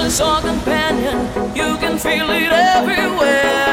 passion's your companion. You can feel it everywhere.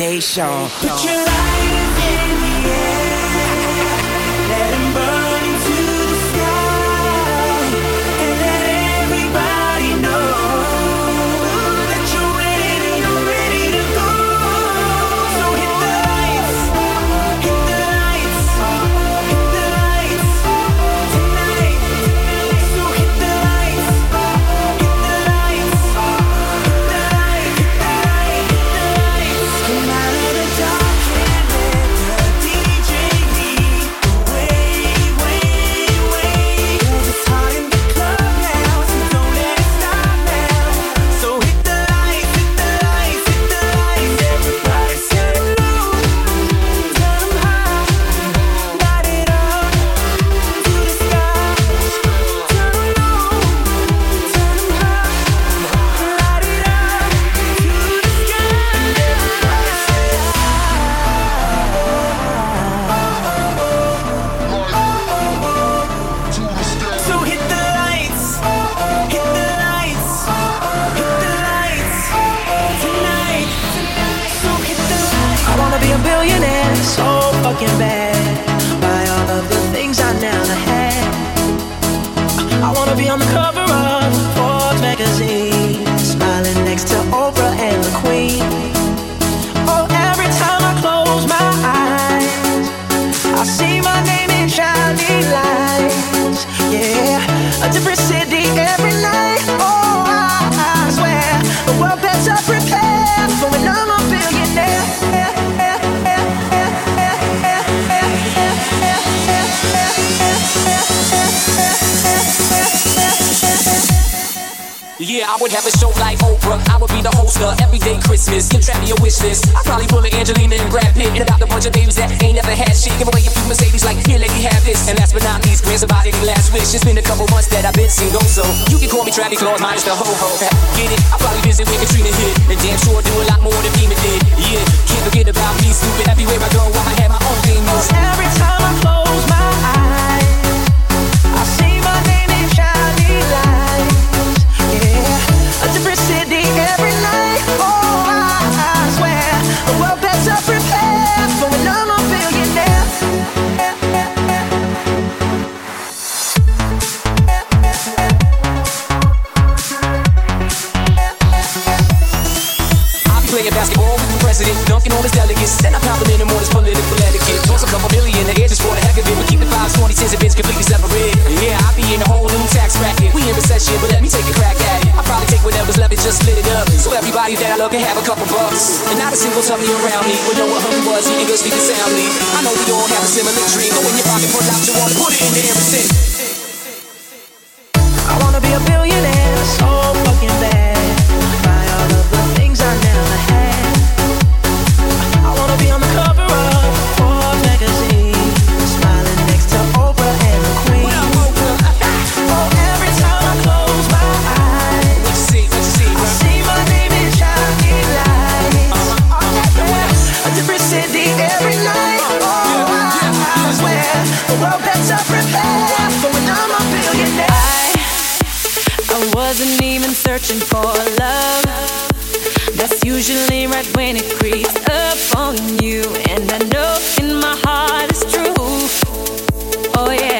Jay Sean. Put your would have a show like Oprah. I would be the host of Everyday Christmas. Give Travie a wish list. I'd probably pull a Angelina and Brad Pitt and about a bunch of babies that ain't never had shit. Give away a few Mercedes like, here, lady, have this. And last but not least, grant somebody the last wish. It's been a couple months that I've been single, so you can call me Travie Claus minus the ho ho. Get it? I'll probably visit where Katrina hit. And damn sure do a lot more than FEMA did. Yeah, can't forget about me, stupid. Everywhere I go, I have my own demons. Every time I close my eyes, That I love and have a couple bucks. And not a single tummy around me would know what hungry was, eating good, sleeping soundly. I know we all have a similar dream. Go in your pocket, pull out your wallet, put it in the air and wasn't even searching for love. That's usually right when it creeps up on you. And I know in my heart it's true. Oh yeah.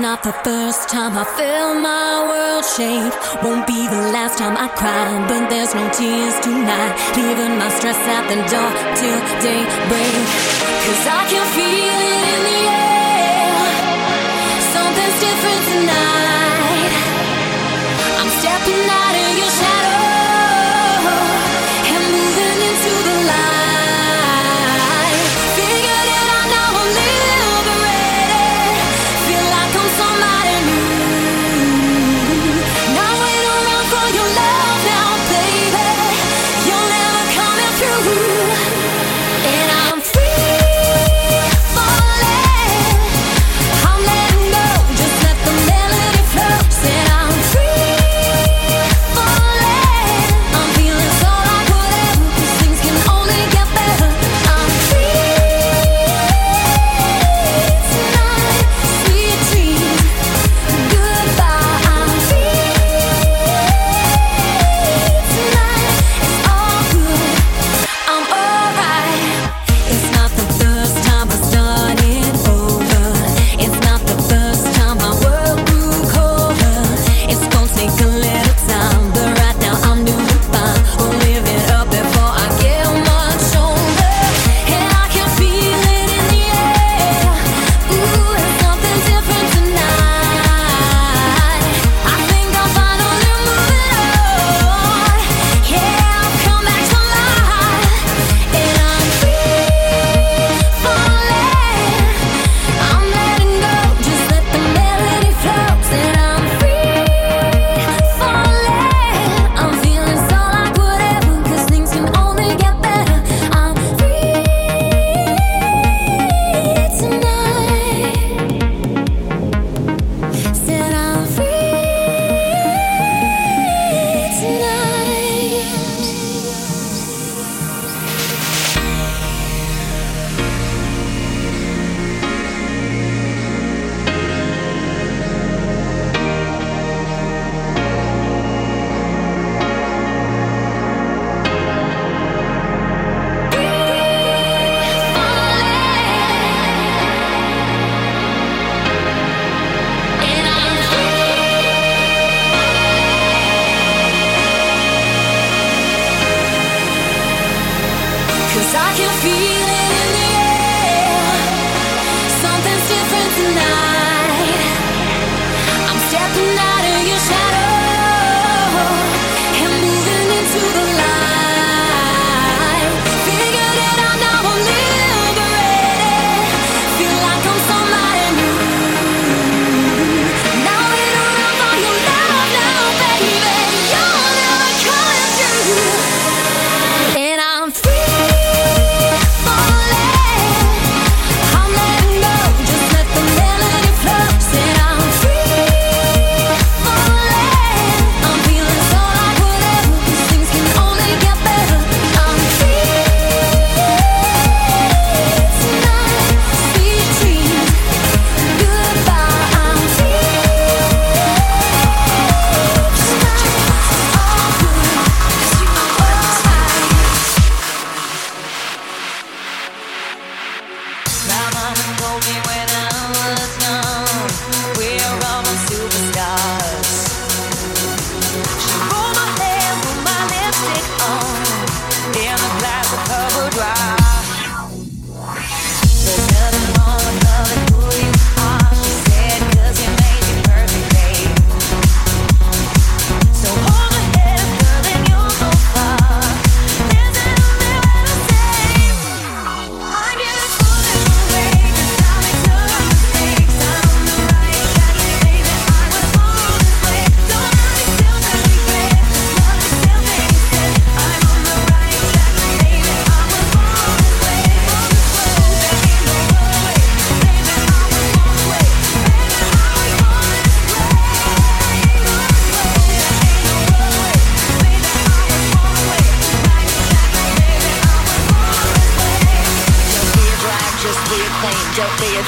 Not the first time I felt my world shake. Won't be the last time I cry, but there's no tears tonight. Leaving my stress at the door till daybreak. Cause I can feel it in the air. Something's different tonight. I'm stepping out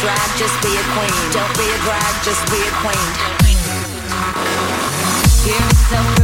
drag, just be a queen. Don't be a drag, just be a queen. Here's me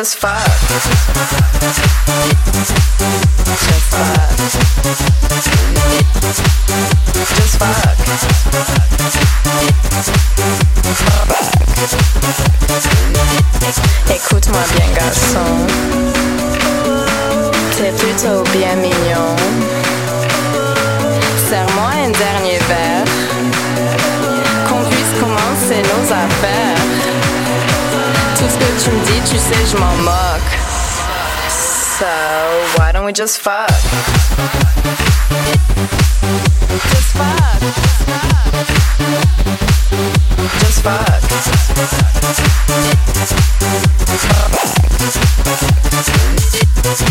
just fuck?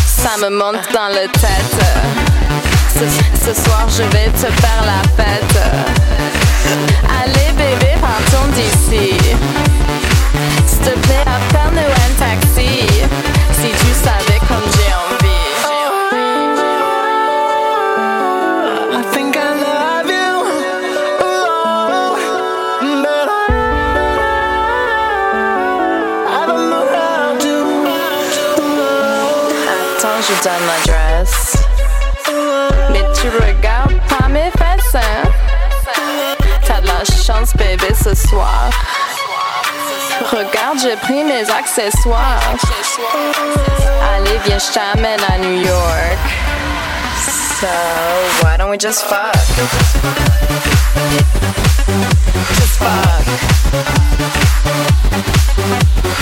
Ça me monte dans le tête. Ce, soir, je vais te faire la fête. Allez, bébé, partons d'ici. S'il te plaît, appelle-nous un taxi. Si tu savais comme j'ai envie. Je donne l'adresse. Mais tu regardes pas mes fesses, hein? T'as de la chance, bébé, ce soir. Regarde, j'ai pris mes accessoires. Allez, viens, je t'amène à New York. So, why don't we just fuck? Just fuck.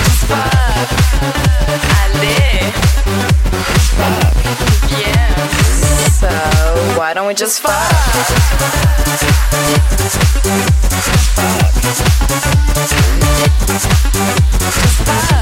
Just fuck. Allez. Why don't we just fuck? Just fuck. Just fuck.